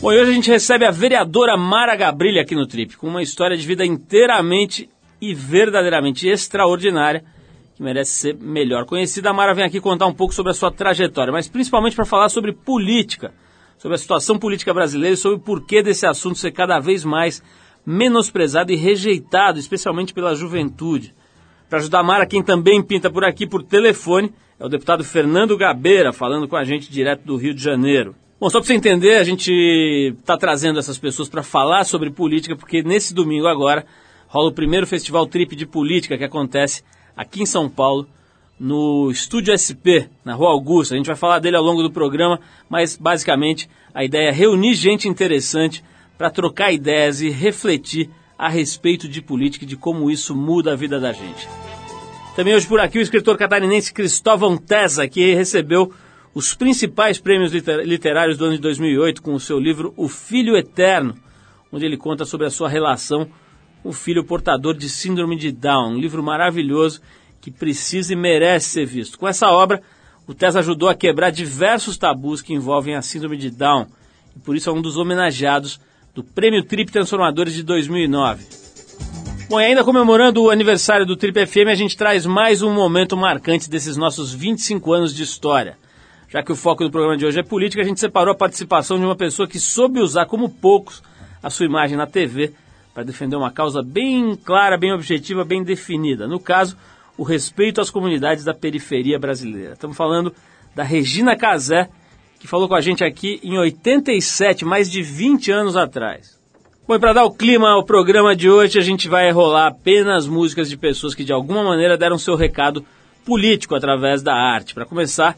Bom, e hoje a gente recebe a vereadora Mara Gabrilha aqui no Trip, com uma história de vida inteiramente e verdadeiramente extraordinária, que merece ser melhor conhecida. A Mara vem aqui contar um pouco sobre a sua trajetória, mas principalmente para falar sobre política, sobre a situação política brasileira e sobre o porquê desse assunto ser cada vez mais menosprezado e rejeitado, especialmente pela juventude. Para ajudar a Mara, quem também pinta por aqui por telefone é o deputado Fernando Gabeira, falando com a gente direto do Rio de Janeiro. Bom, só para você entender, a gente está trazendo essas pessoas para falar sobre política, porque nesse domingo agora rola o primeiro Festival Trip de Política que acontece aqui em São Paulo, no Estúdio SP, na Rua Augusta. A gente vai falar dele ao longo do programa, mas basicamente a ideia é reunir gente interessante para trocar ideias e refletir a respeito de política e de como isso muda a vida da gente. Também hoje por aqui o escritor catarinense Cristóvão Tesa, que recebeu os principais prêmios literários do ano de 2008 com o seu livro O Filho Eterno, onde ele conta sobre a sua relação com o filho portador de síndrome de Down, um livro maravilhoso que precisa e merece ser visto. Com essa obra, o Tess ajudou a quebrar diversos tabus que envolvem a síndrome de Down e por isso é um dos homenageados do Prêmio Trip Transformadores de 2009. Bom, e ainda comemorando o aniversário do Trip FM, a gente traz mais um momento marcante desses nossos 25 anos de história. Já que o foco do programa de hoje é política, a gente separou a participação de uma pessoa que soube usar como poucos a sua imagem na TV para defender uma causa bem clara, bem objetiva, bem definida. No caso, o respeito às comunidades da periferia brasileira. Estamos falando da Regina Casé, que falou com a gente aqui em 87, mais de 20 anos atrás. Bom, e para dar o clima ao programa de hoje, a gente vai rolar apenas músicas de pessoas que de alguma maneira deram seu recado político através da arte. Para começar,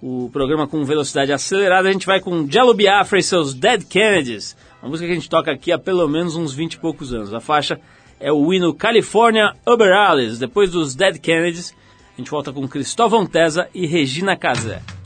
o programa com velocidade acelerada, a gente vai com Jello Biafra e seus Dead Kennedys, uma música que a gente toca aqui há pelo menos uns 20 e poucos anos. A faixa é o hino California Uber Alice. Depois dos Dead Kennedys, a gente volta com Cristóvão Tesa e Regina Casé.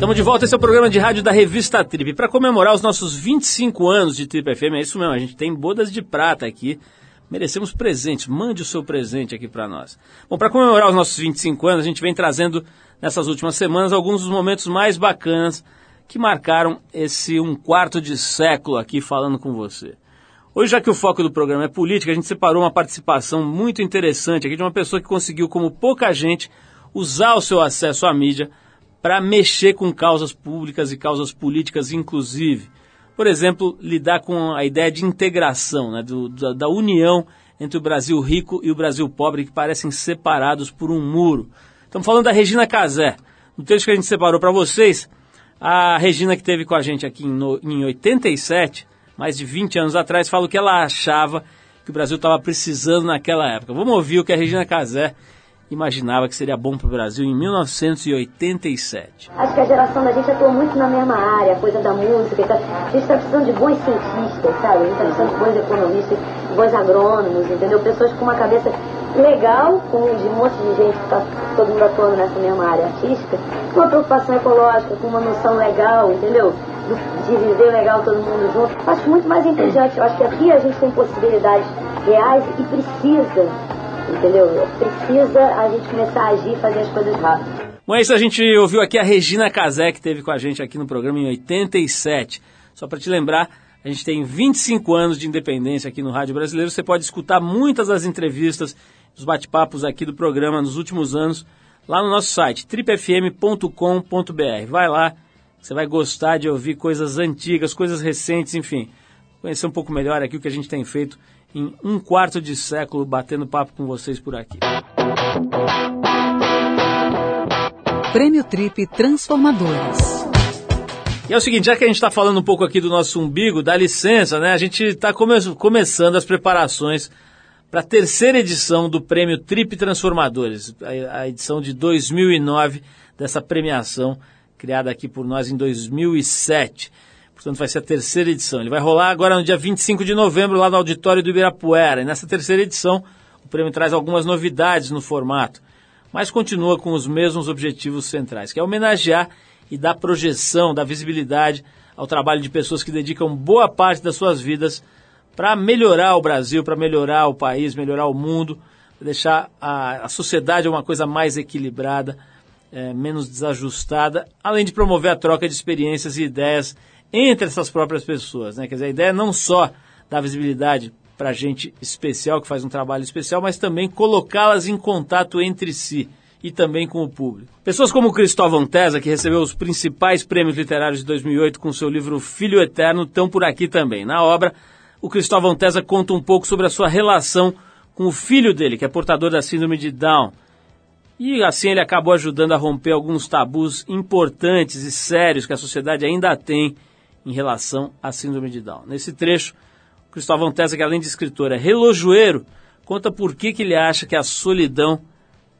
Estamos de volta, esse é o programa de rádio da revista Trip. Para comemorar os nossos 25 anos de Trip FM, é isso mesmo, a gente tem bodas de prata aqui. Merecemos presentes, mande o seu presente aqui para nós. Bom, para comemorar os nossos 25 anos, a gente vem trazendo nessas últimas semanas alguns dos momentos mais bacanas que marcaram esse um quarto de século aqui falando com você. Hoje, já que o foco do programa é política, a gente separou uma participação muito interessante aqui de uma pessoa que conseguiu, como pouca gente, usar o seu acesso à mídia para mexer com causas públicas e causas políticas, inclusive. Por exemplo, lidar com a ideia de integração, né, do, da, da união entre o Brasil rico e o Brasil pobre, que parecem separados por um muro. Estamos falando da Regina Casé. No texto que a gente separou para vocês, a Regina que teve com a gente aqui em, no, em 87, mais de 20 anos atrás, fala o que ela achava que o Brasil estava precisando naquela época. Vamos ouvir o que a Regina Casé imaginava que seria bom para o Brasil em 1987. Acho que a geração da gente atuou muito na mesma área, coisa da música. Tá? A gente está precisando de bons cientistas, sabe? A gente está precisando de bons economistas, bons agrônomos, entendeu? Pessoas com uma cabeça legal, com um monte de gente que está todo mundo atuando nessa mesma área artística, com uma preocupação ecológica, com uma noção legal, entendeu? De viver legal todo mundo junto. Acho muito mais. Eu acho que aqui a gente tem possibilidades reais e precisa entendeu? Precisa a gente começar a agir fazer as coisas rápido. Bom, é isso, a gente ouviu aqui a Regina Casé, que teve com a gente aqui no programa em 87. Só para te lembrar, a gente tem 25 anos de independência aqui no Rádio Brasileiro. Você pode escutar muitas das entrevistas, os bate-papos aqui do programa nos últimos anos, lá no nosso site, tripfm.com.br. Vai lá, você vai gostar de ouvir coisas antigas, coisas recentes, enfim. Conhecer um pouco melhor aqui o que a gente tem feito em um quarto de século batendo papo com vocês por aqui. Prêmio Trip Transformadores. E é o seguinte, já que a gente está falando um pouco aqui do nosso umbigo, dá licença, né? A gente está come começando as preparações para a terceira edição do Prêmio Trip Transformadores, a, a edição de 2009 dessa premiação criada aqui por nós em 2007. Portanto, vai ser a terceira edição. Ele vai rolar agora no dia 25 de novembro, lá no auditório do Ibirapuera. E nessa terceira edição, o prêmio traz algumas novidades no formato, mas continua com os mesmos objetivos centrais, que é homenagear e dar projeção, dar visibilidade ao trabalho de pessoas que dedicam boa parte das suas vidas para melhorar o Brasil, para melhorar o país, melhorar o mundo, deixar a, a sociedade uma coisa mais equilibrada, é, menos desajustada, além de promover a troca de experiências e ideias entre essas próprias pessoas. Né? Quer dizer, a ideia é não só dar visibilidade para gente especial que faz um trabalho especial, mas também colocá-las em contato entre si e também com o público. Pessoas como Cristóvão Tesa, que recebeu os principais prêmios literários de 2008 com seu livro Filho Eterno, estão por aqui também. Na obra, o Cristóvão Tesa conta um pouco sobre a sua relação com o filho dele, que é portador da síndrome de Down. E assim ele acabou ajudando a romper alguns tabus importantes e sérios que a sociedade ainda tem em relação à síndrome de Down. Nesse trecho, Cristóvão Tessa, que além de escritor é relojoeiro, conta por que, que ele acha que a solidão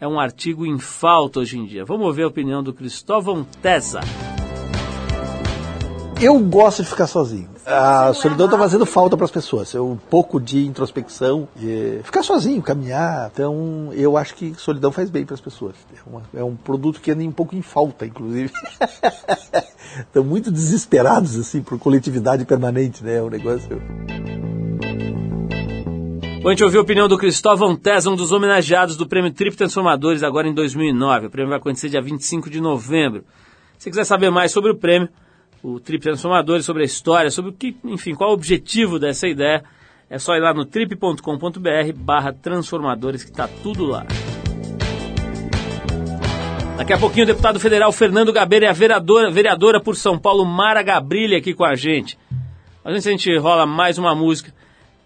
é um artigo em falta hoje em dia. Vamos ouvir a opinião do Cristóvão Tessa. Eu gosto de ficar sozinho. A solidão está fazendo falta para as pessoas. É um pouco de introspecção, de ficar sozinho, caminhar. Então, eu acho que solidão faz bem para as pessoas. É, uma, é, um produto que anda um pouco em falta, inclusive. Estão muito desesperados assim por coletividade permanente, né? É um negócio. Bom, a gente ouviu a opinião do Cristóvão Tesa, um dos homenageados do Prêmio Trip Transformadores, agora em 2009. O prêmio vai acontecer dia 25 de novembro. Se quiser saber mais sobre o prêmio, o Trip Transformadores, sobre a história, sobre o que, enfim, qual o objetivo dessa ideia. É só ir lá no trip.com.br barra transformadores que está tudo lá. Daqui a pouquinho o deputado federal Fernando Gabeira e a vereadora, vereadora por São Paulo Mara Gabrilha aqui com a gente. Mas antes a gente rola mais uma música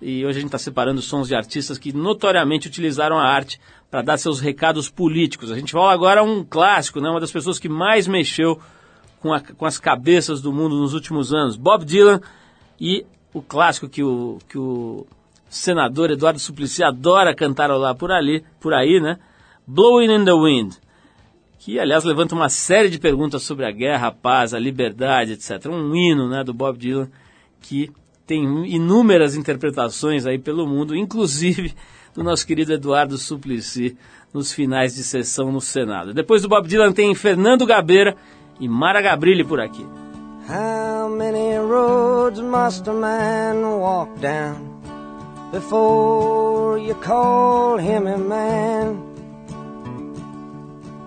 e hoje a gente está separando sons de artistas que notoriamente utilizaram a arte para dar seus recados políticos. A gente rola agora um clássico, né? uma das pessoas que mais mexeu com, a, com as cabeças do mundo nos últimos anos. Bob Dylan e o clássico que o, que o senador Eduardo Suplicy adora cantarolar por ali, por aí, né? Blowing in the Wind. Que, aliás, levanta uma série de perguntas sobre a guerra, a paz, a liberdade, etc. Um hino né, do Bob Dylan que tem inúmeras interpretações aí pelo mundo, inclusive do nosso querido Eduardo Suplicy nos finais de sessão no Senado. Depois do Bob Dylan tem Fernando Gabeira e Mara Gabrilli por aqui. How many roads must a man walk down before you call him a man?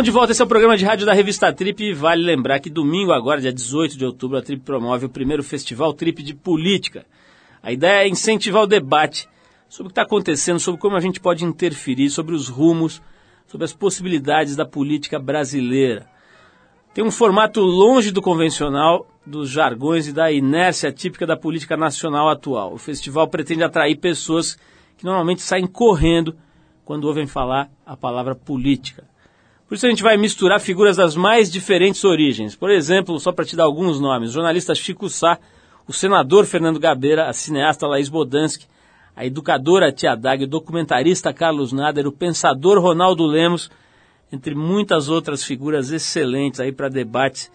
Estamos de volta, esse é o programa de rádio da revista Trip vale lembrar que domingo agora, dia 18 de outubro, a Trip promove o primeiro festival Trip de Política. A ideia é incentivar o debate sobre o que está acontecendo, sobre como a gente pode interferir, sobre os rumos, sobre as possibilidades da política brasileira. Tem um formato longe do convencional, dos jargões e da inércia típica da política nacional atual. O festival pretende atrair pessoas que normalmente saem correndo quando ouvem falar a palavra política. Por isso a gente vai misturar figuras das mais diferentes origens. Por exemplo, só para te dar alguns nomes, o jornalista Chico Sá, o senador Fernando Gabeira, a cineasta Laís Bodansky, a educadora Tia Dag, o documentarista Carlos Nader, o pensador Ronaldo Lemos, entre muitas outras figuras excelentes aí para debates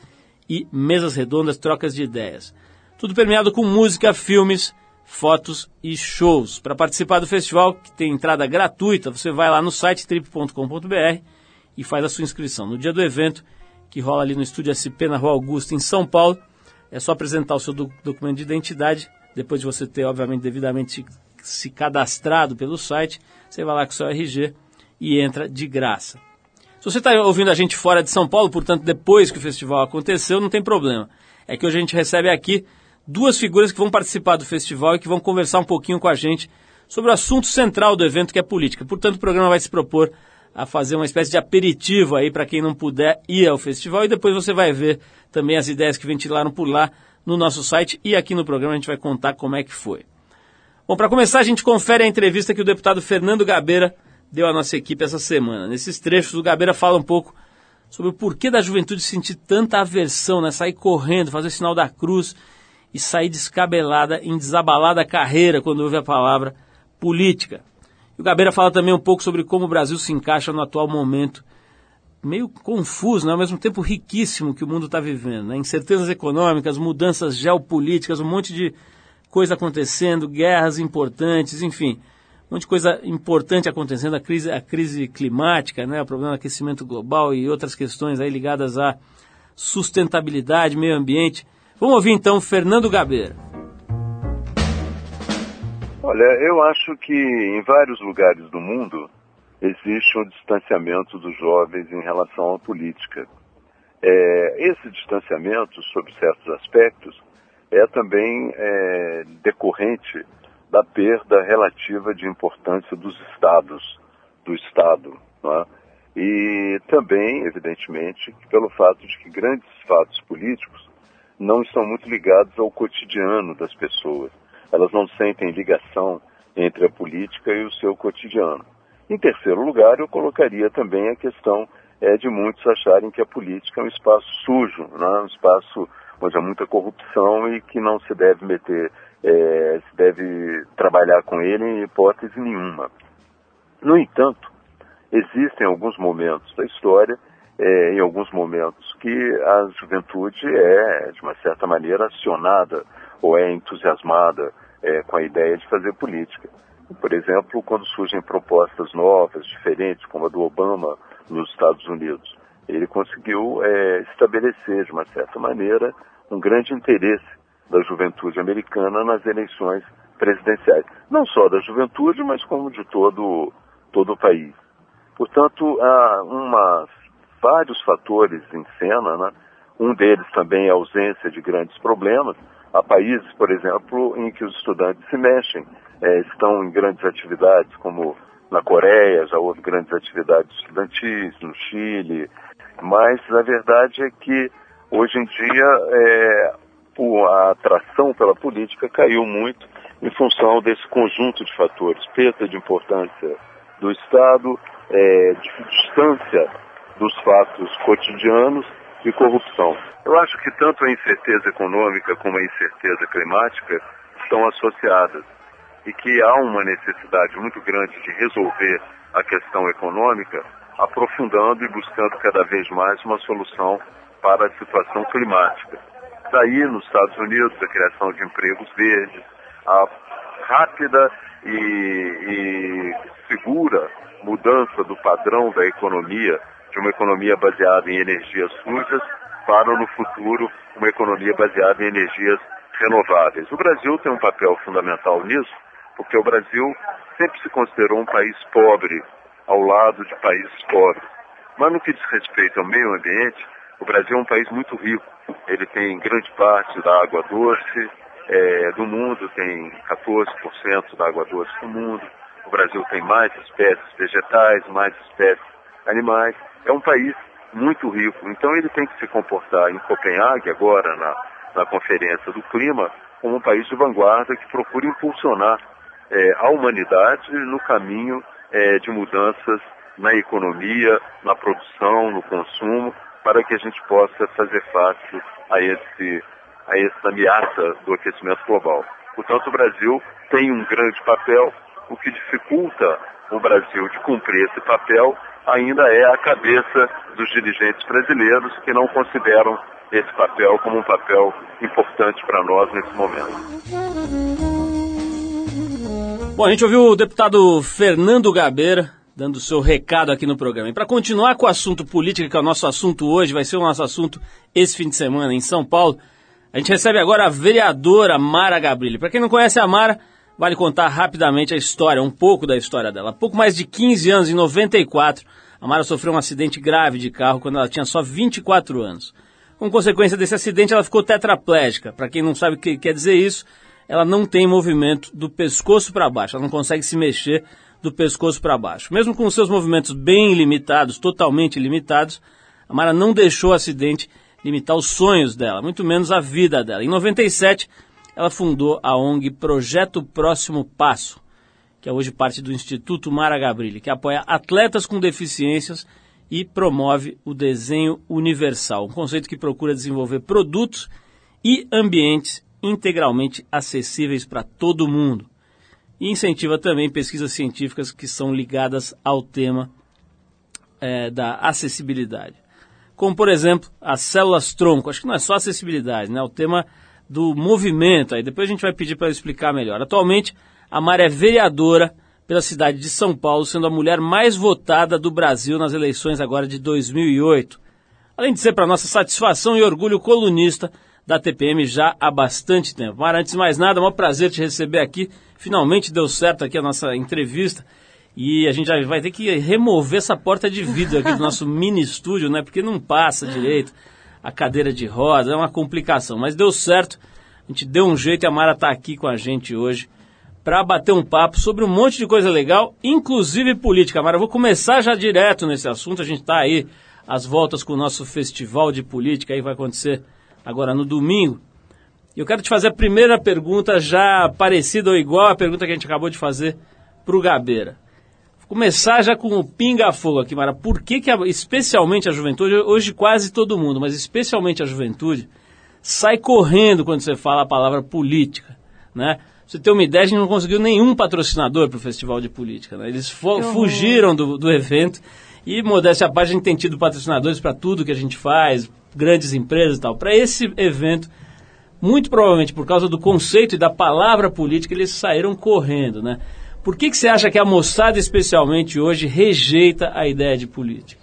e mesas redondas, trocas de ideias. Tudo permeado com música, filmes, fotos e shows. Para participar do festival, que tem entrada gratuita, você vai lá no site trip.com.br e faz a sua inscrição. No dia do evento, que rola ali no Estúdio SP na Rua Augusta, em São Paulo, é só apresentar o seu do documento de identidade, depois de você ter, obviamente, devidamente se cadastrado pelo site, você vai lá com o seu RG e entra de graça. Se você está ouvindo a gente fora de São Paulo, portanto, depois que o festival aconteceu, não tem problema. É que hoje a gente recebe aqui duas figuras que vão participar do festival e que vão conversar um pouquinho com a gente sobre o assunto central do evento, que é política. Portanto, o programa vai se propor a fazer uma espécie de aperitivo aí para quem não puder ir ao festival e depois você vai ver também as ideias que ventilaram por lá no nosso site e aqui no programa a gente vai contar como é que foi. Bom, para começar a gente confere a entrevista que o deputado Fernando Gabeira deu à nossa equipe essa semana. Nesses trechos o Gabeira fala um pouco sobre o porquê da juventude sentir tanta aversão, né? Sair correndo, fazer o sinal da cruz e sair descabelada em desabalada carreira quando ouve a palavra política. E o Gabeira fala também um pouco sobre como o Brasil se encaixa no atual momento, meio confuso, né? ao mesmo tempo riquíssimo que o mundo está vivendo. Né? Incertezas econômicas, mudanças geopolíticas, um monte de coisa acontecendo, guerras importantes, enfim. um monte de coisa importante acontecendo, a crise, a crise climática, né, o problema do aquecimento global e outras questões aí ligadas à sustentabilidade, meio ambiente. Vamos ouvir então Fernando Gabeira. Olha, eu acho que em vários lugares do mundo existe um distanciamento dos jovens em relação à política. É, esse distanciamento, sob certos aspectos, é também é, decorrente da perda relativa de importância dos estados, do Estado. É? E também, evidentemente, pelo fato de que grandes fatos políticos não estão muito ligados ao cotidiano das pessoas elas não sentem ligação entre a política e o seu cotidiano. Em terceiro lugar, eu colocaria também a questão é, de muitos acharem que a política é um espaço sujo, né? um espaço onde há muita corrupção e que não se deve meter, é, se deve trabalhar com ele em hipótese nenhuma. No entanto, existem alguns momentos da história, é, em alguns momentos, que a juventude é, de uma certa maneira, acionada ou é entusiasmada é, com a ideia de fazer política. Por exemplo, quando surgem propostas novas, diferentes, como a do Obama nos Estados Unidos, ele conseguiu é, estabelecer, de uma certa maneira, um grande interesse da juventude americana nas eleições presidenciais. Não só da juventude, mas como de todo, todo o país. Portanto, há uma, vários fatores em cena, né? um deles também é a ausência de grandes problemas, Há países, por exemplo, em que os estudantes se mexem, é, estão em grandes atividades, como na Coreia, já houve grandes atividades estudantis, no Chile, mas a verdade é que hoje em dia é, a atração pela política caiu muito em função desse conjunto de fatores, perda de importância do Estado, é, de distância dos fatos cotidianos e corrupção. Eu acho que tanto a incerteza econômica como a incerteza climática estão associadas e que há uma necessidade muito grande de resolver a questão econômica, aprofundando e buscando cada vez mais uma solução para a situação climática. Daí, nos Estados Unidos, a criação de empregos verdes, a rápida e, e segura mudança do padrão da economia de uma economia baseada em energias sujas para, no futuro, uma economia baseada em energias renováveis. O Brasil tem um papel fundamental nisso, porque o Brasil sempre se considerou um país pobre, ao lado de países pobres. Mas no que diz respeito ao meio ambiente, o Brasil é um país muito rico. Ele tem grande parte da água doce é, do mundo, tem 14% da água doce do mundo. O Brasil tem mais espécies vegetais, mais espécies animais é um país muito rico. Então ele tem que se comportar em Copenhague, agora na, na Conferência do Clima, como um país de vanguarda que procura impulsionar é, a humanidade no caminho é, de mudanças na economia, na produção, no consumo, para que a gente possa fazer face a, esse, a essa ameaça do aquecimento global. Portanto, o Brasil tem um grande papel, o que dificulta o Brasil de cumprir esse papel ainda é a cabeça dos dirigentes brasileiros que não consideram esse papel como um papel importante para nós nesse momento. Bom, a gente ouviu o deputado Fernando Gabeira dando seu recado aqui no programa. E para continuar com o assunto política, que é o nosso assunto hoje, vai ser o nosso assunto esse fim de semana em São Paulo, a gente recebe agora a vereadora Mara Gabrilli. Para quem não conhece a Mara, Vale contar rapidamente a história, um pouco da história dela. Há pouco mais de 15 anos, em 94, a Mara sofreu um acidente grave de carro quando ela tinha só 24 anos. Com consequência desse acidente, ela ficou tetraplégica. Para quem não sabe o que quer dizer isso, ela não tem movimento do pescoço para baixo, ela não consegue se mexer do pescoço para baixo. Mesmo com seus movimentos bem limitados, totalmente limitados, a Mara não deixou o acidente limitar os sonhos dela, muito menos a vida dela. Em 97, ela fundou a ONG Projeto Próximo Passo, que é hoje parte do Instituto Mara Gabrilli, que apoia atletas com deficiências e promove o desenho universal, um conceito que procura desenvolver produtos e ambientes integralmente acessíveis para todo mundo. E incentiva também pesquisas científicas que são ligadas ao tema é, da acessibilidade. Como, por exemplo, as células tronco. Acho que não é só acessibilidade, né? O tema do movimento. Aí depois a gente vai pedir para explicar melhor. Atualmente, a Mara é vereadora pela cidade de São Paulo, sendo a mulher mais votada do Brasil nas eleições agora de 2008. Além de ser para nossa satisfação e orgulho colunista da TPM já há bastante tempo. Mara, antes de mais nada, é um prazer te receber aqui. Finalmente deu certo aqui a nossa entrevista. E a gente já vai ter que remover essa porta de vidro aqui do nosso mini estúdio, né? Porque não passa direito a cadeira de roda, é uma complicação. Mas deu certo, a gente deu um jeito e a Mara está aqui com a gente hoje para bater um papo sobre um monte de coisa legal, inclusive política. Mara, eu vou começar já direto nesse assunto. A gente está aí às voltas com o nosso festival de política, aí vai acontecer agora no domingo. E eu quero te fazer a primeira pergunta, já parecida ou igual à pergunta que a gente acabou de fazer para o Gabeira. Começar já com o pinga-fogo aqui, Mara. Por que, que a, especialmente a juventude, hoje quase todo mundo, mas especialmente a juventude, sai correndo quando você fala a palavra política, né? você ter uma ideia, a gente não conseguiu nenhum patrocinador para o Festival de Política. Né? Eles fugiram do, do evento e, modéstia à parte, a gente tem tido patrocinadores para tudo que a gente faz, grandes empresas e tal. Para esse evento, muito provavelmente por causa do conceito e da palavra política, eles saíram correndo, né? Por que, que você acha que a moçada, especialmente hoje, rejeita a ideia de política?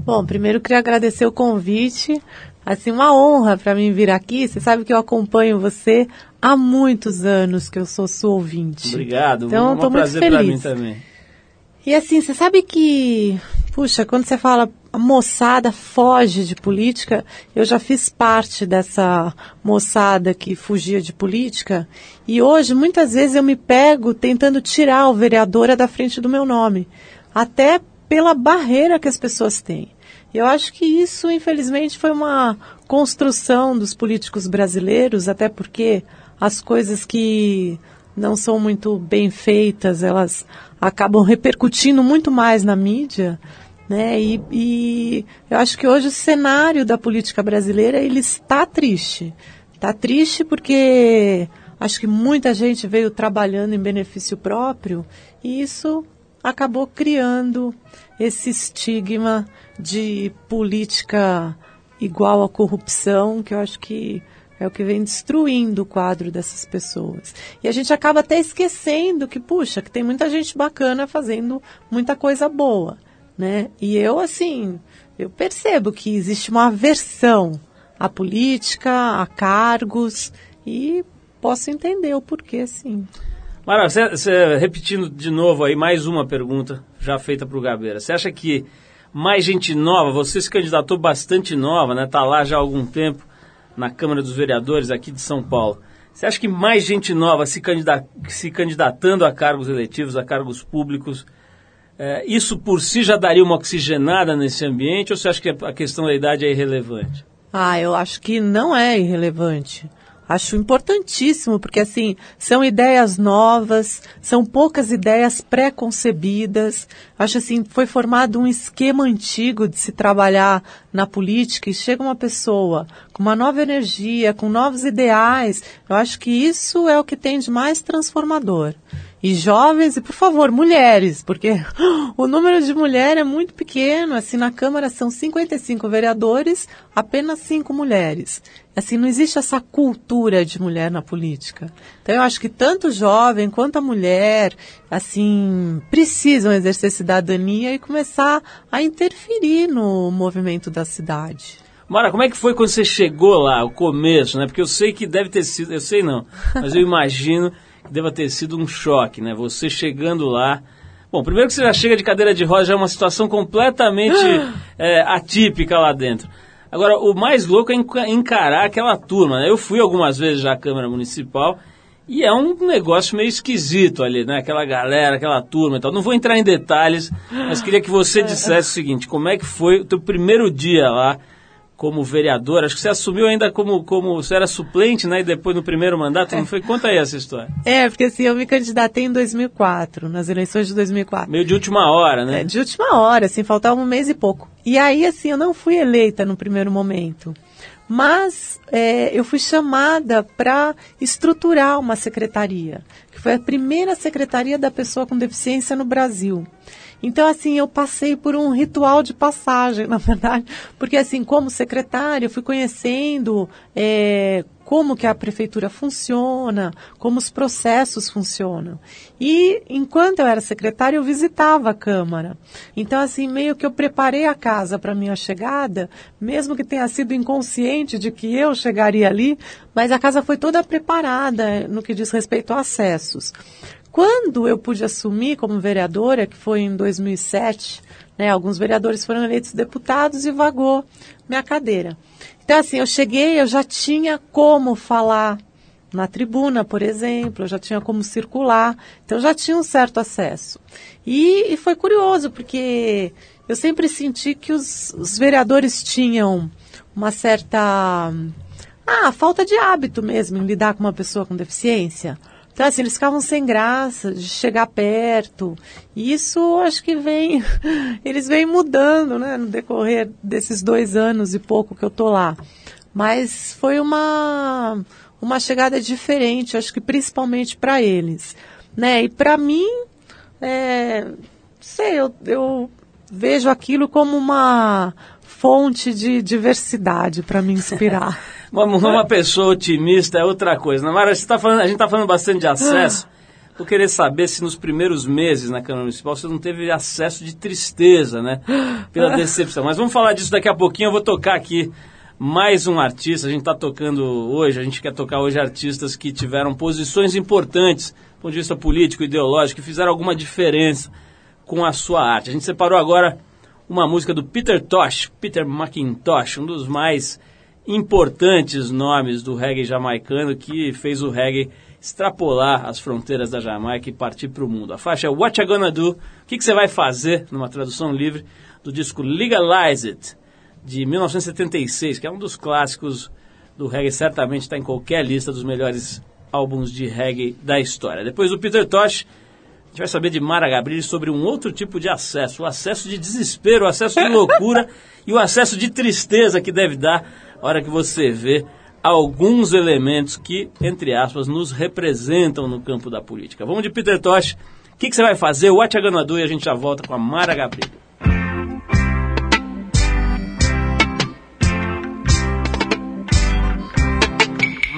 Bom, primeiro queria agradecer o convite. Assim, uma honra para mim vir aqui. Você sabe que eu acompanho você há muitos anos que eu sou sua ouvinte. Obrigado. Então, é um prazer para mim também. E assim, você sabe que, puxa, quando você fala a moçada foge de política, eu já fiz parte dessa moçada que fugia de política, e hoje muitas vezes eu me pego tentando tirar o vereadora da frente do meu nome, até pela barreira que as pessoas têm. Eu acho que isso, infelizmente, foi uma construção dos políticos brasileiros, até porque as coisas que não são muito bem feitas, elas acabam repercutindo muito mais na mídia, né? E, e, eu acho que hoje o cenário da política brasileira ele está triste. Está triste porque acho que muita gente veio trabalhando em benefício próprio e isso acabou criando esse estigma de política igual à corrupção, que eu acho que é o que vem destruindo o quadro dessas pessoas. E a gente acaba até esquecendo que, puxa, que tem muita gente bacana fazendo muita coisa boa, né? E eu, assim, eu percebo que existe uma aversão à política, a cargos, e posso entender o porquê, sim. Mara, você, você, repetindo de novo aí mais uma pergunta já feita para o Gabeira. Você acha que mais gente nova, você se candidatou bastante nova, né? Tá lá já há algum tempo na Câmara dos Vereadores aqui de São Paulo. Você acha que mais gente nova se, candida se candidatando a cargos eletivos, a cargos públicos, é, isso por si já daria uma oxigenada nesse ambiente ou você acha que a questão da idade é irrelevante? Ah, eu acho que não é irrelevante. Acho importantíssimo, porque assim, são ideias novas, são poucas ideias pré-concebidas. Acho assim, foi formado um esquema antigo de se trabalhar na política e chega uma pessoa com uma nova energia, com novos ideais. Eu acho que isso é o que tem de mais transformador e jovens e, por favor, mulheres, porque o número de mulheres é muito pequeno. Assim, na Câmara são 55 vereadores, apenas 5 mulheres. Assim, não existe essa cultura de mulher na política. Então, eu acho que tanto o jovem quanto a mulher, assim, precisam exercer cidadania e começar a interferir no movimento da cidade. Mara, como é que foi quando você chegou lá, o começo, né? Porque eu sei que deve ter sido, eu sei não, mas eu imagino deva ter sido um choque, né? Você chegando lá. Bom, primeiro que você já chega de cadeira de roda, já é uma situação completamente é, atípica lá dentro. Agora, o mais louco é encarar aquela turma. Né? Eu fui algumas vezes já à Câmara Municipal e é um negócio meio esquisito ali, né? Aquela galera, aquela turma e tal. Não vou entrar em detalhes, mas queria que você dissesse o seguinte: como é que foi o teu primeiro dia lá? Como vereador. Acho que você assumiu ainda como, como você era suplente, né? E depois no primeiro mandato, não foi? Conta aí essa história. É, porque assim, eu me candidatei em 2004, nas eleições de 2004. Meio de última hora, né? É, de última hora, assim, faltava um mês e pouco. E aí, assim, eu não fui eleita no primeiro momento. Mas é, eu fui chamada para estruturar uma secretaria, que foi a primeira secretaria da pessoa com deficiência no Brasil. Então, assim, eu passei por um ritual de passagem, na verdade, porque, assim, como secretária, eu fui conhecendo é, como que a prefeitura funciona, como os processos funcionam. E enquanto eu era secretária, eu visitava a Câmara. Então, assim, meio que eu preparei a casa para minha chegada, mesmo que tenha sido inconsciente de que eu chegaria ali, mas a casa foi toda preparada no que diz respeito a acessos. Quando eu pude assumir como vereadora, que foi em 2007, né, alguns vereadores foram eleitos deputados e vagou minha cadeira. Então, assim, eu cheguei, eu já tinha como falar na tribuna, por exemplo, eu já tinha como circular, então já tinha um certo acesso. E, e foi curioso, porque eu sempre senti que os, os vereadores tinham uma certa. Ah, falta de hábito mesmo em lidar com uma pessoa com deficiência. Então, assim, eles ficavam sem graça de chegar perto. E isso acho que vem, eles vêm mudando, né, no decorrer desses dois anos e pouco que eu tô lá. Mas foi uma, uma chegada diferente, acho que principalmente para eles. Né? E para mim, é, sei, eu, eu vejo aquilo como uma fonte de diversidade para me inspirar. uma, uma pessoa otimista é outra coisa. Mara, você tá falando, a gente está falando bastante de acesso. Vou querer saber se nos primeiros meses na Câmara Municipal você não teve acesso de tristeza, né? Pela decepção. Mas vamos falar disso daqui a pouquinho. Eu vou tocar aqui mais um artista. A gente está tocando hoje, a gente quer tocar hoje artistas que tiveram posições importantes do ponto de vista político, ideológico, que fizeram alguma diferença com a sua arte. A gente separou agora uma música do Peter Tosh, Peter McIntosh, um dos mais importantes nomes do reggae jamaicano que fez o reggae extrapolar as fronteiras da Jamaica e partir para o mundo. A faixa é What You Gonna Do? O que, você vai fazer, numa tradução livre, do disco Legalize It, de 1976, que é um dos clássicos do reggae, certamente está em qualquer lista dos melhores álbuns de reggae da história. Depois do Peter Tosh, gente vai saber de Mara Gabrilli sobre um outro tipo de acesso, o acesso de desespero, o acesso de loucura e o acesso de tristeza que deve dar a hora que você vê alguns elementos que, entre aspas, nos representam no campo da política. Vamos de Peter Tosh. O que, que, você vai fazer? Gonna do? E a gente já volta com a Mara Gabrilli.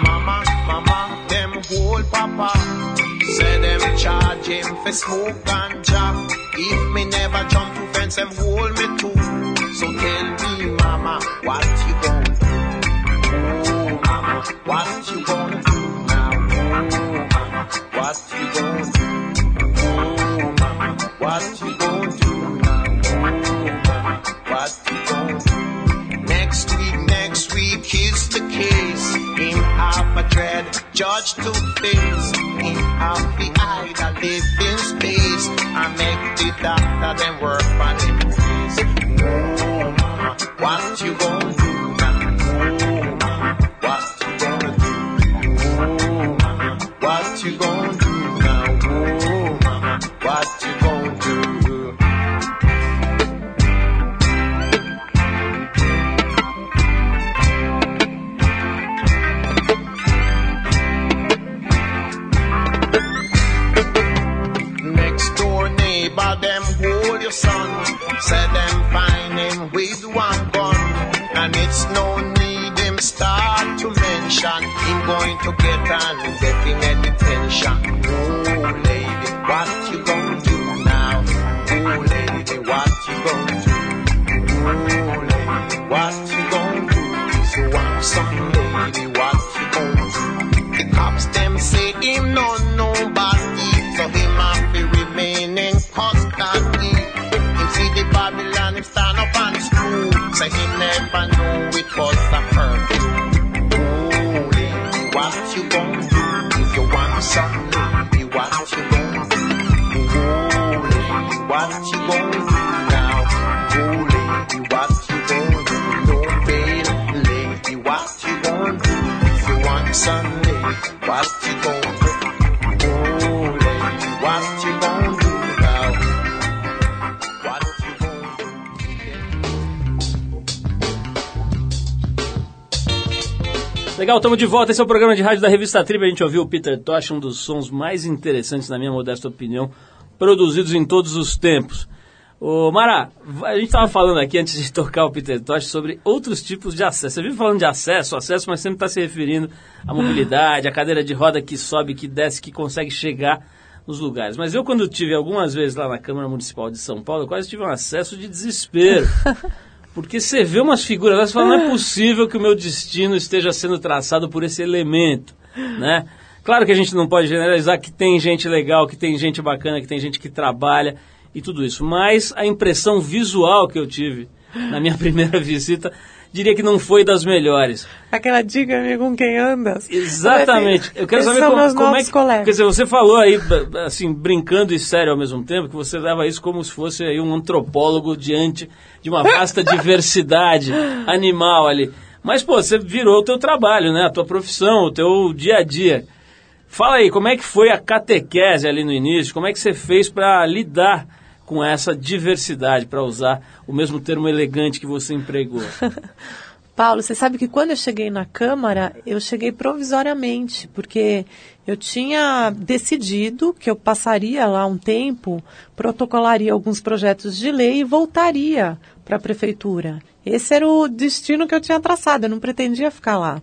Mama, charge him for smoke ganja If me never jump to fence, them hold me too So tell me, mama, what you gonna do? Oh, mama, what you gonna dread, judge to face. In half the eye that live in space. I make the doctor then work on face. Oh, mama, what you gonna Say them find him with one gun. And it's no need him start to mention. Him going to get and get him a detention. him never knew it was Legal, estamos de volta. Esse é o programa de rádio da revista Trip. A gente ouviu o Peter Tosh, um dos sons mais interessantes, na minha modesta opinião, produzidos em todos os tempos. Ô, Mara, a gente estava falando aqui antes de tocar o Peter Tosh sobre outros tipos de acesso. Você vive falando de acesso, acesso, mas sempre está se referindo à mobilidade, à cadeira de roda que sobe, que desce, que consegue chegar nos lugares. Mas eu, quando tive algumas vezes lá na Câmara Municipal de São Paulo, quase tive um acesso de desespero. Porque você vê umas figuras lá e fala, não é possível que o meu destino esteja sendo traçado por esse elemento, né? Claro que a gente não pode generalizar que tem gente legal, que tem gente bacana, que tem gente que trabalha e tudo isso. Mas a impressão visual que eu tive na minha primeira visita, diria que não foi das melhores. Aquela dica com quem andas. Exatamente. Eu quero saber como, como é que. colegas. Quer dizer, você falou aí, assim, brincando e sério ao mesmo tempo, que você leva isso como se fosse aí um antropólogo diante de uma vasta diversidade animal ali. Mas, pô, você virou o teu trabalho, né? A tua profissão, o teu dia a dia. Fala aí, como é que foi a catequese ali no início? Como é que você fez para lidar com essa diversidade, para usar o mesmo termo elegante que você empregou? Paulo, você sabe que quando eu cheguei na Câmara, eu cheguei provisoriamente, porque eu tinha decidido que eu passaria lá um tempo, protocolaria alguns projetos de lei e voltaria para a Prefeitura. Esse era o destino que eu tinha traçado, eu não pretendia ficar lá.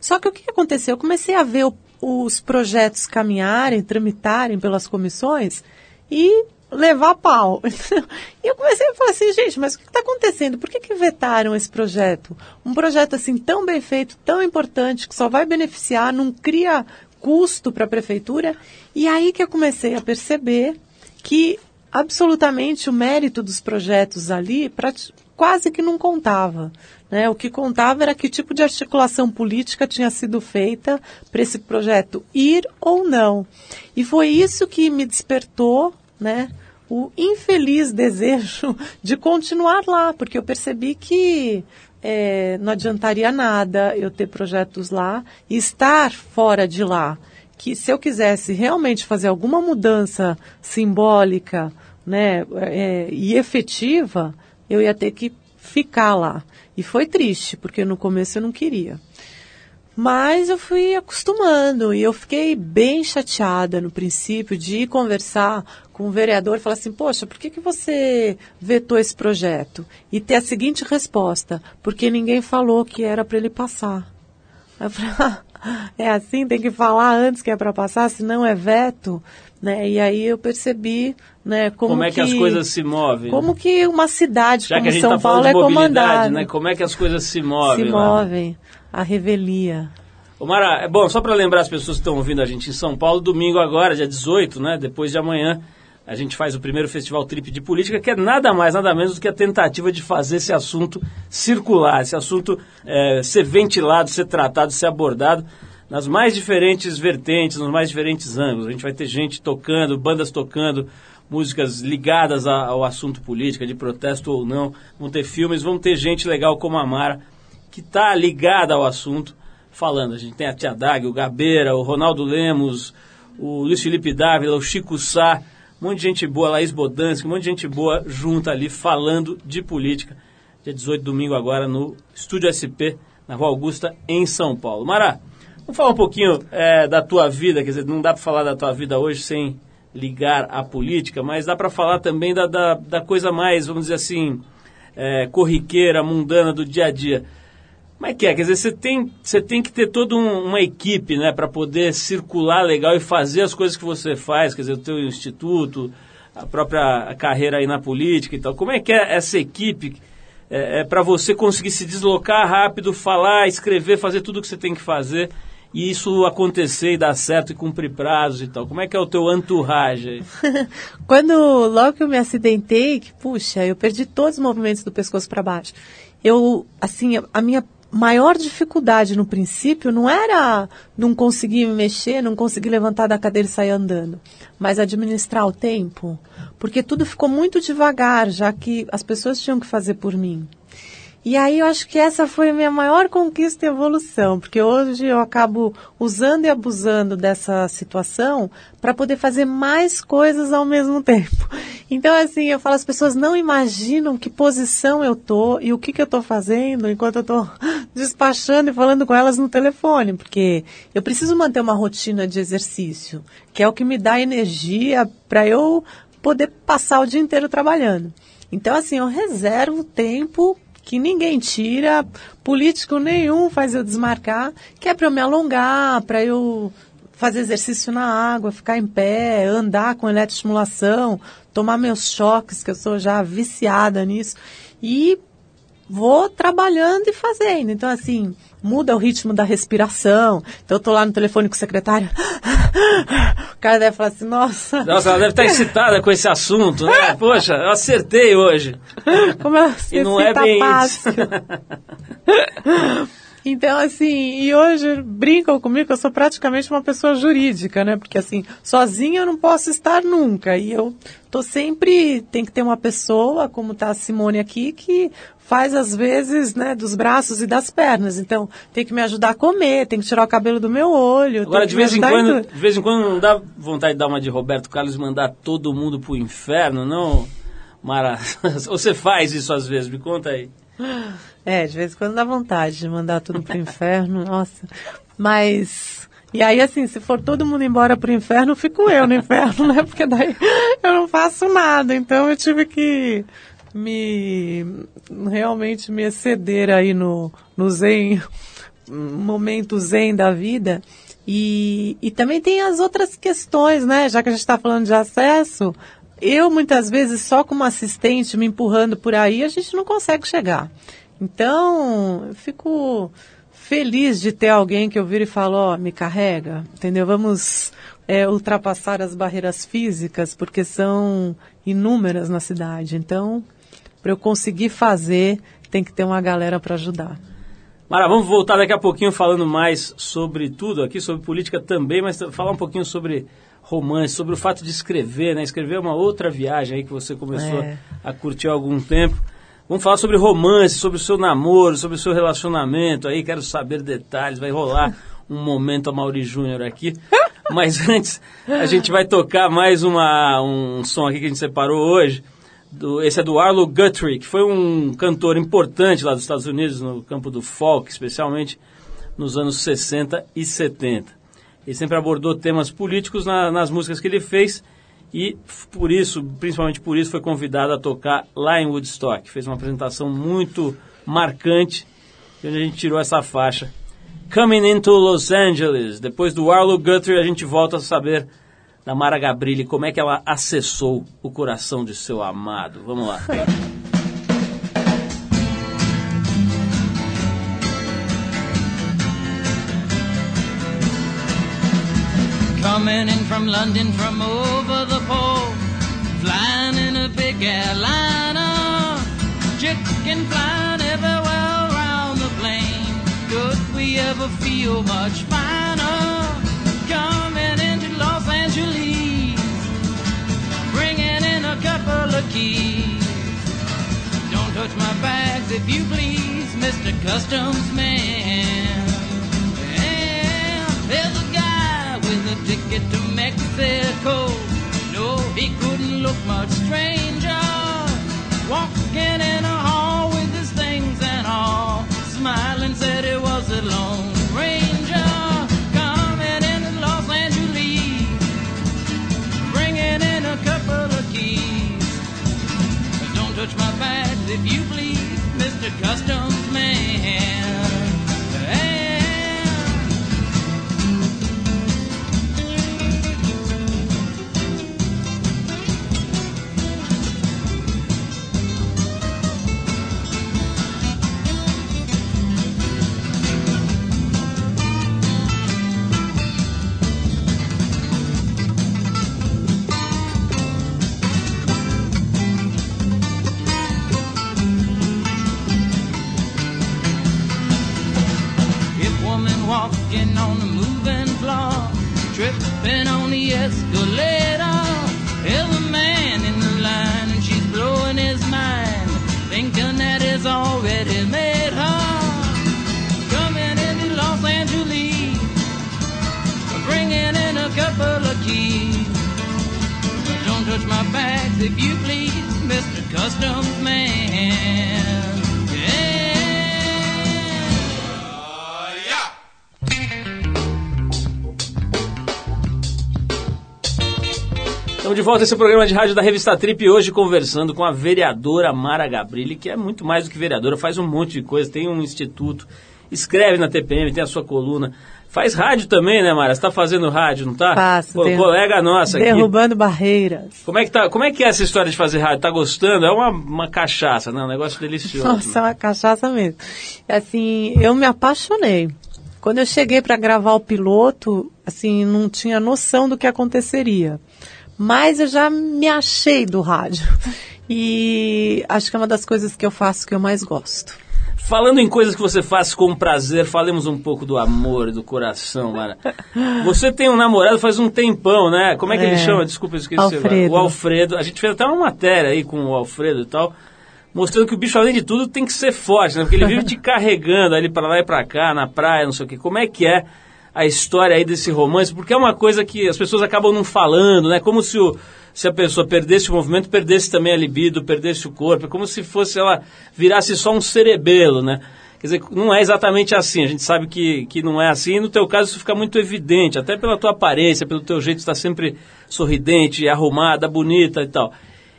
Só que o que aconteceu? Eu comecei a ver o- os projetos caminharem, tramitarem pelas comissões e levar pau. e eu comecei a falar assim, gente, mas o que está acontecendo? Por que, que vetaram esse projeto? Um projeto assim tão bem feito, tão importante, que só vai beneficiar, não cria custo para a prefeitura. E aí que eu comecei a perceber que absolutamente o mérito dos projetos ali prati- quase que não contava. Né? O que contava era que tipo de articulação política tinha sido feita para esse projeto ir ou não. E foi isso que me despertou né, o infeliz desejo de continuar lá, porque eu percebi que eh, não adiantaria nada eu ter projetos lá e estar fora de lá. Que se eu quisesse realmente fazer alguma mudança simbólica né, eh, e efetiva, eu ia ter que ficar lá. E foi triste, porque no começo eu não queria. Mas eu fui acostumando e eu fiquei bem chateada no princípio de ir conversar com o vereador e falar assim, poxa, por que, que você vetou esse projeto? E ter a seguinte resposta, porque ninguém falou que era para ele passar. "Ah, é assim, tem que falar antes que é para passar, senão é veto. Né? E aí eu percebi né, como, Como é que, as coisas se movem? Como que uma cidade Já que como a gente São falando Paulo é comandada. né? Como é que as coisas se movem? se movem. A revelia. Ô Mara, é bom, só para lembrar as pessoas que estão ouvindo a gente em São Paulo, domingo agora, dia 18, né? Depois de amanhã, a gente faz o primeiro Festival Trip de Política, que é nada mais, nada menos do que a tentativa de fazer esse assunto circular, esse assunto é, ser ventilado, ser tratado, ser abordado nas mais diferentes vertentes, nos mais diferentes ângulos. A gente vai ter gente tocando, bandas tocando, músicas ligadas ao assunto política, de protesto ou não. Vão ter filmes, vão ter gente legal como a Mara, que está ligada ao assunto, falando. A gente tem a Tia Dag, o Gabeira, o Ronaldo Lemos, o Luiz Felipe Dávila, o Chico Sá, um monte de gente boa, Laís Bodansky, um monte de gente boa junta ali falando de política. Dia 18, domingo agora, no Estúdio SP, na Rua Augusta, em São Paulo. Mara, vamos falar um pouquinho é, da tua vida, quer dizer, não dá para falar da tua vida hoje sem ligar à política, mas dá para falar também da, da, da coisa mais, vamos dizer assim, é, corriqueira, mundana do dia a dia. Como é que é? Quer dizer, você tem, você tem que ter toda um- uma equipe, né, para poder circular legal e fazer as coisas que você faz, quer dizer, o teu instituto, a própria carreira aí na política e tal. Como é que é essa equipe é, para você conseguir se deslocar rápido, falar, escrever, fazer tudo o que você tem que fazer e isso acontecer e dar certo e cumprir prazos e tal? Como é que é o teu entourage? Quando, logo que eu me acidentei, que, puxa, eu perdi todos os movimentos do pescoço para baixo. Eu, assim, a minha maior dificuldade no princípio não era não conseguir me mexer, não conseguir levantar da cadeira e sair andando, mas administrar o tempo, porque tudo ficou muito devagar, já que as pessoas tinham que fazer por mim. E aí eu acho que essa foi a minha maior conquista e evolução, porque hoje eu acabo usando e abusando dessa situação para poder fazer mais coisas ao mesmo tempo. Então, assim, eu falo, as pessoas não imaginam que posição eu tô e o que, que eu tô fazendo enquanto eu tô despachando e falando com elas no telefone, porque eu preciso manter uma rotina de exercício, que é o que me dá energia para eu poder passar o dia inteiro trabalhando. Então, assim, eu reservo tempo que ninguém tira, político nenhum faz eu desmarcar, que é para eu me alongar, para eu fazer exercício na água, ficar em pé, andar com eletroestimulação, tomar meus choques, que eu sou já viciada nisso, e vou trabalhando e fazendo. Então, assim, muda o ritmo da respiração. Então, eu tô lá no telefone com o secretário. O cara deve falar assim, nossa. Nossa, ela deve estar excitada com esse assunto, né? Poxa, eu acertei hoje. Como ela E não é bem fácil. Então, assim, e hoje brincam comigo que eu sou praticamente uma pessoa jurídica, né? Porque, assim, sozinha eu não posso estar nunca. E eu tô sempre, tem que ter uma pessoa, como tá a Simone aqui, que faz às vezes, né, dos braços e das pernas. Então, tem que me ajudar a comer, tem que tirar o cabelo do meu olho. Agora, de vez, em quando, tudo. de vez em quando não dá vontade de dar uma de Roberto Carlos e mandar todo mundo pro inferno, não? Mara, você faz isso às vezes, me conta aí. É, de vez em quando dá vontade de mandar tudo pro inferno, nossa. Mas. E aí, assim, se for todo mundo embora pro inferno, fico eu no inferno, né? Porque daí eu não faço nada. Então eu tive que me. realmente me exceder aí no, no zen, momento zen da vida. E, e também tem as outras questões, né? Já que a gente está falando de acesso, eu muitas vezes só como assistente me empurrando por aí, a gente não consegue chegar. Então, eu fico feliz de ter alguém que eu viro e falo, ó, me carrega, entendeu? Vamos é, ultrapassar as barreiras físicas, porque são inúmeras na cidade. Então, para eu conseguir fazer, tem que ter uma galera para ajudar. Mara, vamos voltar daqui a pouquinho falando mais sobre tudo aqui, sobre política também, mas falar um pouquinho sobre romance, sobre o fato de escrever, né? Escrever é uma outra viagem aí que você começou É. a curtir há algum tempo. Vamos falar sobre romance, sobre o seu namoro, sobre o seu relacionamento aí, quero saber detalhes, vai rolar um momento a Mauri Júnior aqui. Mas antes, a gente vai tocar mais uma, um som aqui que a gente separou hoje. Do, esse é do Arlo Guthrie, que foi um cantor importante lá dos Estados Unidos, no campo do folk, especialmente nos anos 60 e 70. Ele sempre abordou temas políticos na- nas músicas que ele fez e por isso, principalmente por isso, foi convidado a tocar lá em Woodstock. Fez uma apresentação muito marcante, de onde a gente tirou essa faixa. Coming into Los Angeles. Depois do Arlo Guthrie, a gente volta a saber da Mara Gabrilli como é que ela acessou o coração de seu amado. Vamos lá. Coming in from London from over the pole, flying in a big airliner, chicken flying everywhere around the plane. Could we ever feel much finer? Coming into Los Angeles, bringing in a couple of keys. Don't touch my bags if you please, Mr. Customs Man. A ticket to Mexico. No, he couldn't look much stranger. Walking in a hall with his things and all, smiling said he was a lone ranger. Coming into Los Angeles, bringing in a couple of keys. Don't touch my bags if you please, Mr. Customs Man. Tripping on the escalator, a man in the line and she's blowing his mind, thinking that he's already made her. Coming into Los Angeles, bringing in a couple of keys. Don't touch my bags if you please, Mr. Customs Estamos de volta a esse programa de rádio da Revista Trip hoje conversando com a vereadora Mara Gabrilli, que é muito mais do que vereadora, faz um monte de coisa, tem um instituto, escreve na TPM, tem a sua coluna. Faz rádio também, né, Mara? Você tá fazendo rádio, não tá? Faço, derru- colega nossa aqui. Derrubando barreiras. Como é, que tá, como é que é essa história de fazer rádio? Tá gostando? É uma, uma cachaça, né? Um negócio delicioso. Nossa, é uma cachaça mesmo. Assim, eu me apaixonei. Quando eu cheguei para gravar o piloto, assim, não tinha noção do que aconteceria. Mas eu já me achei do rádio. E acho que é uma das coisas que eu faço que eu mais gosto. Falando em coisas que você faz com prazer, falemos um pouco do amor, do coração, Mara. Você tem um namorado faz um tempão, né? Como é que ele É. chama? Desculpa, eu esqueci. Alfredo. O Alfredo. A gente fez até uma matéria aí com o Alfredo e tal, mostrando que o bicho, além de tudo, tem que ser forte, né? Porque ele vive te carregando ali pra lá e pra cá, na praia, não sei o quê. Como é que é a história aí desse romance? Porque é uma coisa que as pessoas acabam não falando, né? Como se o se a pessoa perdesse o movimento, perdesse também a libido, perdesse o corpo. É como se fosse ela virasse só um cerebelo, né? Quer dizer, não é exatamente assim. A gente sabe que, que não é assim. E no teu caso isso fica muito evidente, até pela tua aparência, pelo teu jeito de estar sempre sorridente, arrumada, bonita e tal.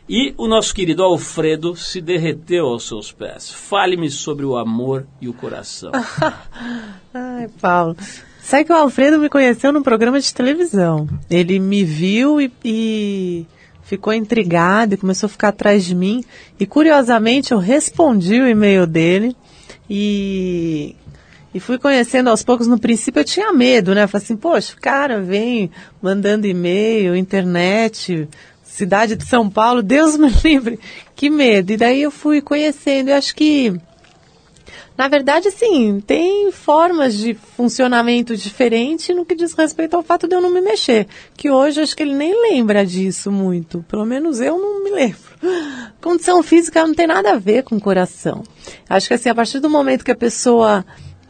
E o nosso querido Alfredo se derreteu aos seus pés. Fale-me sobre o amor e o coração. Ai, Paulo. Sabe que o Alfredo me conheceu num programa de televisão. Ele me viu e, e ficou intrigado e começou a ficar atrás de mim. E curiosamente eu respondi o e-mail dele e, e fui conhecendo aos poucos. No princípio eu tinha medo, né? Eu falei assim, poxa, o cara vem mandando e-mail, internet, cidade de São Paulo, Deus me livre, que medo. E daí eu fui conhecendo. Eu acho que na verdade, sim, tem formas de funcionamento diferente no que diz respeito ao fato de eu não me mexer. Que hoje acho que ele nem lembra disso muito. Pelo menos eu não me lembro. Condição física não tem nada a ver com coração. Acho que assim, a partir do momento que a pessoa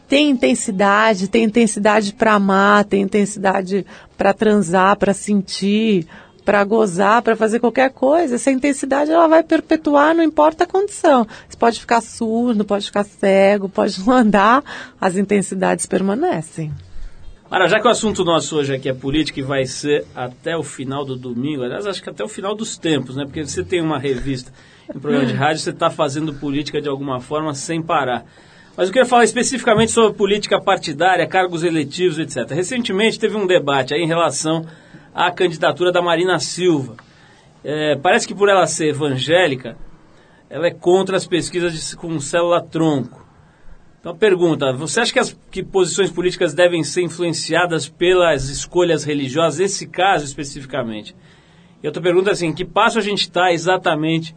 tem intensidade, tem intensidade para amar, tem intensidade para transar, para sentir, para gozar, para fazer qualquer coisa, essa intensidade ela vai perpetuar, não importa a condição. Você pode ficar surdo, pode ficar cego, pode não andar, as intensidades permanecem. Mara, já que o assunto nosso hoje aqui é política e vai ser até o final do domingo, aliás, acho que até o final dos tempos, né? Porque você tem uma revista em programa de rádio, você está fazendo política de alguma forma sem parar. Mas eu queria falar especificamente sobre política partidária, cargos eletivos, etc. Recentemente teve um debate aí em relação à candidatura da Marina Silva. É, parece que por ela ser evangélica, ela é contra as pesquisas de, com célula-tronco. Então, pergunta: você acha que as que posições políticas devem ser influenciadas pelas escolhas religiosas, nesse caso especificamente? E outra pergunta é assim: que passo a gente está exatamente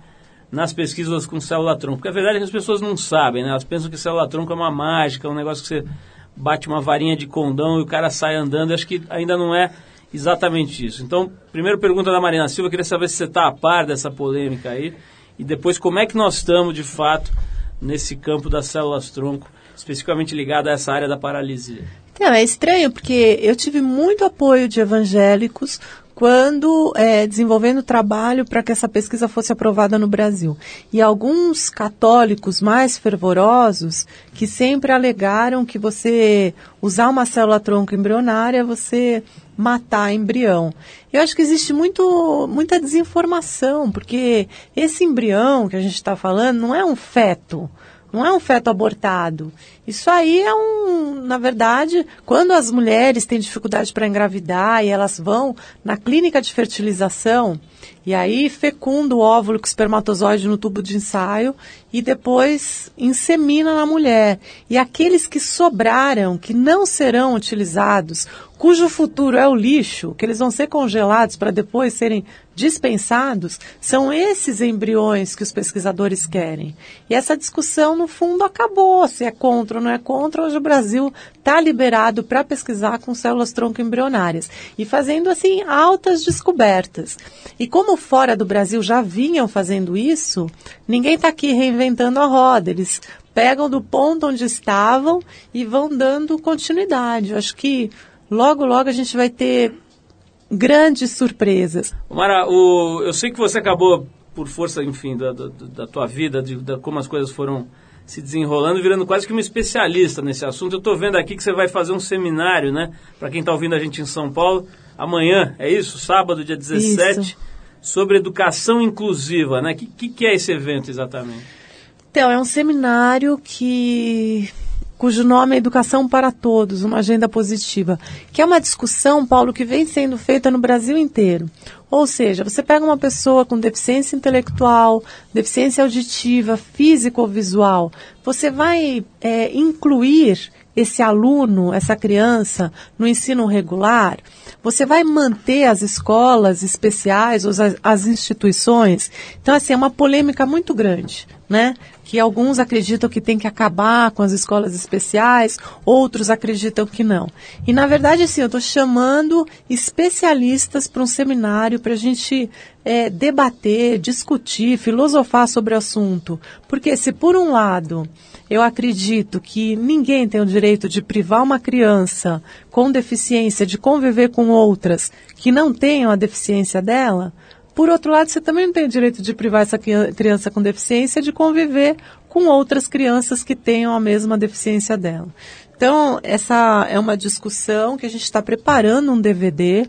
nas pesquisas com célula-tronco? Porque a verdade é que as pessoas não sabem, né? Elas pensam que célula-tronco é uma mágica, é um negócio que você bate uma varinha de condão e o cara sai andando. Acho que ainda não é exatamente isso. Então, primeiro pergunta da Marina Silva, queria saber se você está a par dessa polêmica aí. E depois, como é que nós estamos, de fato, nesse campo das células-tronco, especificamente ligado a essa área da paralisia? Então, é estranho, porque eu tive muito apoio de evangélicos quando é, desenvolvendo trabalho para que essa pesquisa fosse aprovada no Brasil. E alguns católicos mais fervorosos que sempre alegaram que você usar uma célula-tronco embrionária, você matar embrião. Eu acho que existe muito, muita desinformação, porque esse embrião que a gente está falando não é um feto. Não é um feto abortado. Isso aí é um, na verdade, quando as mulheres têm dificuldade para engravidar e elas vão na clínica de fertilização e aí fecunda o óvulo com espermatozoide no tubo de ensaio e depois insemina na mulher. E aqueles que sobraram, que não serão utilizados, cujo futuro é o lixo, que eles vão ser congelados para depois serem dispensados, são esses embriões que os pesquisadores querem. E essa discussão, no fundo, acabou. Se é contra ou não é contra, hoje o Brasil está liberado para pesquisar com células tronco embrionárias e fazendo, assim, altas descobertas. E como fora do Brasil já vinham fazendo isso, ninguém está aqui reinventando a roda. Eles pegam do ponto onde estavam e vão dando continuidade. Eu acho que logo, logo a gente vai ter grandes surpresas. Mara, o, eu sei que você acabou, por força, enfim, da, da, da tua vida, de, da, como as coisas foram se desenrolando, virando quase que uma especialista nesse assunto. Eu estou vendo aqui que você vai fazer um seminário, né? Para quem está ouvindo a gente em São Paulo, amanhã, é isso? Sábado, dia 17. Isso. sobre educação inclusiva, né? O que, que, que é esse evento exatamente? Então, é um seminário que cujo nome é Educação para Todos, uma agenda positiva, que é uma discussão, Paulo, que vem sendo feita no Brasil inteiro. Ou seja, você pega uma pessoa com deficiência intelectual, deficiência auditiva, físico ou visual, você vai é, incluir esse aluno, essa criança, no ensino regular, você vai manter as escolas especiais, as, as instituições. Então, assim, é uma polêmica muito grande, né? Que alguns acreditam que tem que acabar com as escolas especiais, outros acreditam que não. E, na verdade, assim, eu estou chamando especialistas para um seminário para a gente é, debater, discutir, filosofar sobre o assunto. Porque se, por um lado, eu acredito que ninguém tem o direito de privar uma criança com deficiência de conviver com outras que não tenham a deficiência dela. Por outro lado, você também não tem o direito de privar essa criança com deficiência de conviver com outras crianças que tenham a mesma deficiência dela. Então, essa é uma discussão que a gente está preparando um DVD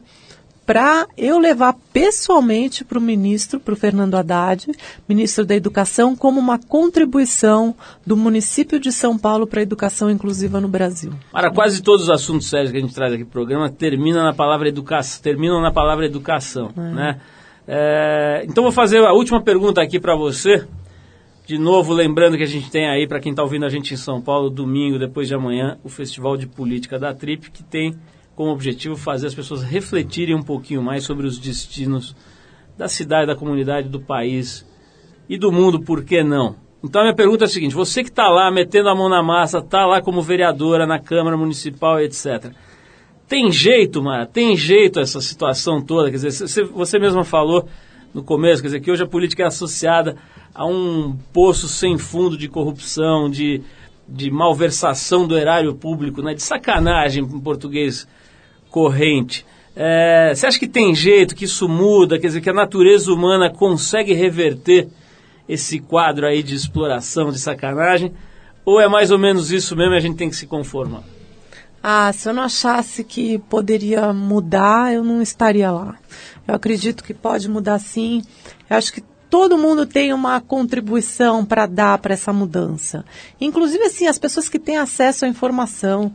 para eu levar pessoalmente para o ministro, para o Fernando Haddad, ministro da Educação, como uma contribuição do município de São Paulo para a educação inclusiva no Brasil. Para quase todos os assuntos sérios que a gente traz aqui no programa terminam na palavra educação, terminam na palavra educação, é. né? É, então vou fazer a última pergunta aqui para você. De novo, lembrando que a gente tem aí, para quem está ouvindo a gente em São Paulo, domingo, depois de amanhã, o Festival de Política da Trip, que tem como objetivo fazer as pessoas refletirem um pouquinho mais sobre os destinos da cidade, da comunidade, do país e do mundo, por que não? Então a minha pergunta é a seguinte: você que está lá metendo a mão na massa, está lá como vereadora na Câmara Municipal, etc. Tem jeito, Mara? Tem jeito essa situação toda? Quer dizer, você, você mesma falou no começo, quer dizer, que hoje a política é associada a um poço sem fundo de corrupção, de, de malversação do erário público, né, de sacanagem em português corrente. É, você acha que tem jeito, que isso muda, quer dizer, que a natureza humana consegue reverter esse quadro aí de exploração, de sacanagem? Ou é mais ou menos isso mesmo e a gente tem que se conformar? Ah, se eu não achasse que poderia mudar, eu não estaria lá. Eu acredito que pode mudar sim. Eu acho que todo mundo tem uma contribuição para dar para essa mudança. Inclusive, assim, as pessoas que têm acesso à informação.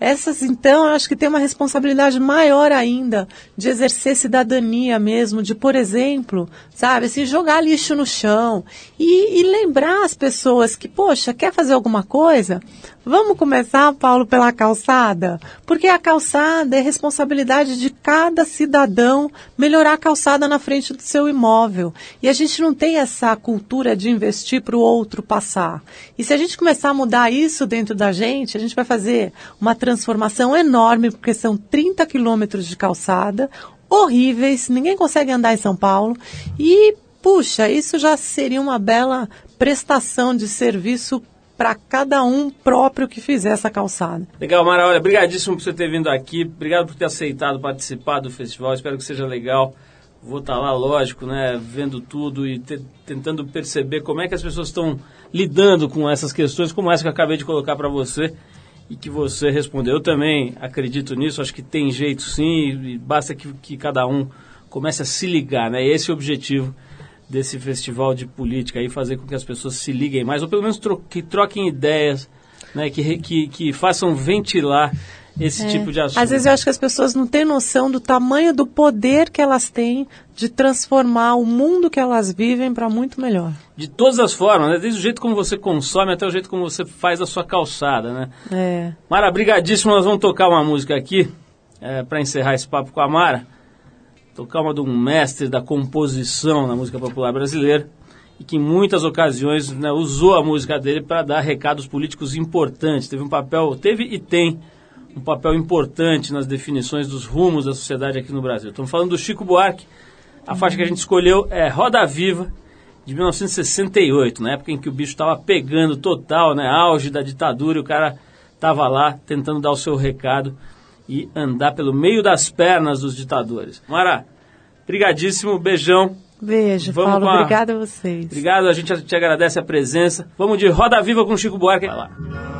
Essas, então, eu acho que tem uma responsabilidade maior ainda de exercer cidadania mesmo, de, por exemplo, sabe, assim, jogar lixo no chão e, e lembrar as pessoas que, poxa, quer fazer alguma coisa? Vamos começar, Paulo, pela calçada? Porque a calçada é responsabilidade de cada cidadão melhorar a calçada na frente do seu imóvel. E a gente não tem essa cultura de investir para o outro passar. E se a gente começar a mudar isso dentro da gente, a gente vai fazer uma transformação enorme, porque são 30 quilômetros de calçada, horríveis, ninguém consegue andar em São Paulo. E, puxa, isso já seria uma bela prestação de serviço para cada um próprio que fizer essa calçada. Legal, Mara. Olha, obrigadíssimo por você ter vindo aqui. Obrigado por ter aceitado participar do festival. Espero que seja legal. Vou estar tá lá, lógico, né, vendo tudo e te, tentando perceber como é que as pessoas estão lidando com essas questões, como essa que eu acabei de colocar para você e que você respondeu. Eu também acredito nisso, acho que tem jeito sim, e basta que, que cada um comece a se ligar, né? Esse é o objetivo desse festival de política aí, fazer com que as pessoas se liguem mais, ou pelo menos tro que troquem ideias, né, que, que, que façam ventilar esse é. tipo de assunto. Às vezes eu acho que as pessoas não têm noção do tamanho do poder que elas têm de transformar o mundo que elas vivem para muito melhor. De todas as formas, né? desde o jeito como você consome até o jeito como você faz a sua calçada, né? É. Mara, brigadíssimo, nós vamos tocar uma música aqui é, para encerrar esse papo com a Mara tocar uma de um mestre da composição na música popular brasileira e que em muitas ocasiões né, usou a música dele para dar recados políticos importantes. Teve um papel, teve e tem um papel importante nas definições dos rumos da sociedade aqui no Brasil. Estamos falando do Chico Buarque. A faixa que a gente escolheu é Roda Viva, de 1968, na época em que o bicho estava pegando total, né, auge da ditadura, e o cara estava lá tentando dar o seu recado e andar pelo meio das pernas dos ditadores. Mara, brigadíssimo, beijão. Beijo, Vamos Paulo, a... obrigado a vocês. Obrigado, a gente te agradece a presença. Vamos de Roda Viva com Chico Buarque. Vai lá.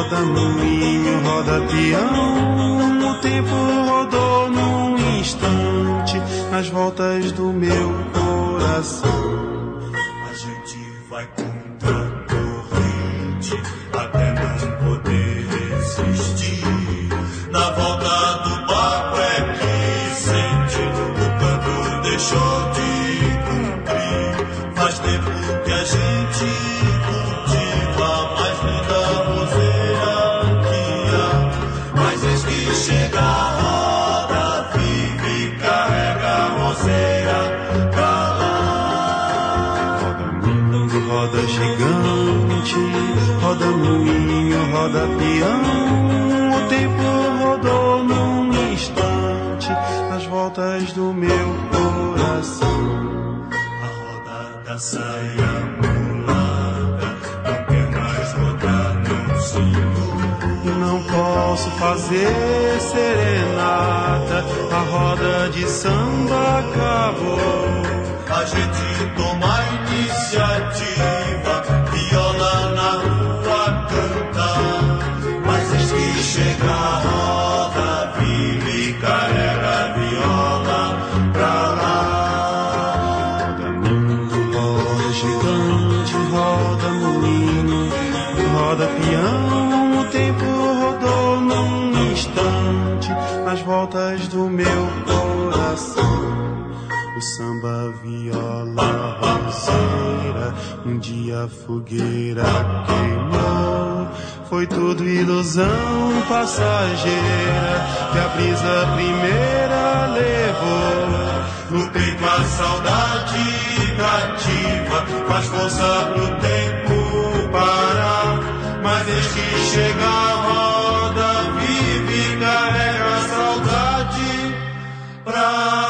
Roda moinho, roda peão. O tempo rodou num instante nas voltas do meu coração. Da saia mulata não quer mais rodar, senhor. E não posso fazer serenata, a roda de samba acabou. A gente toma iniciativa, voltas do meu coração. O samba, viola, roseira, um dia a fogueira queimou. Foi tudo ilusão passageira que a brisa primeira levou. No peito a saudade cativa, faz força pro tempo parar. Mas eis que chega pra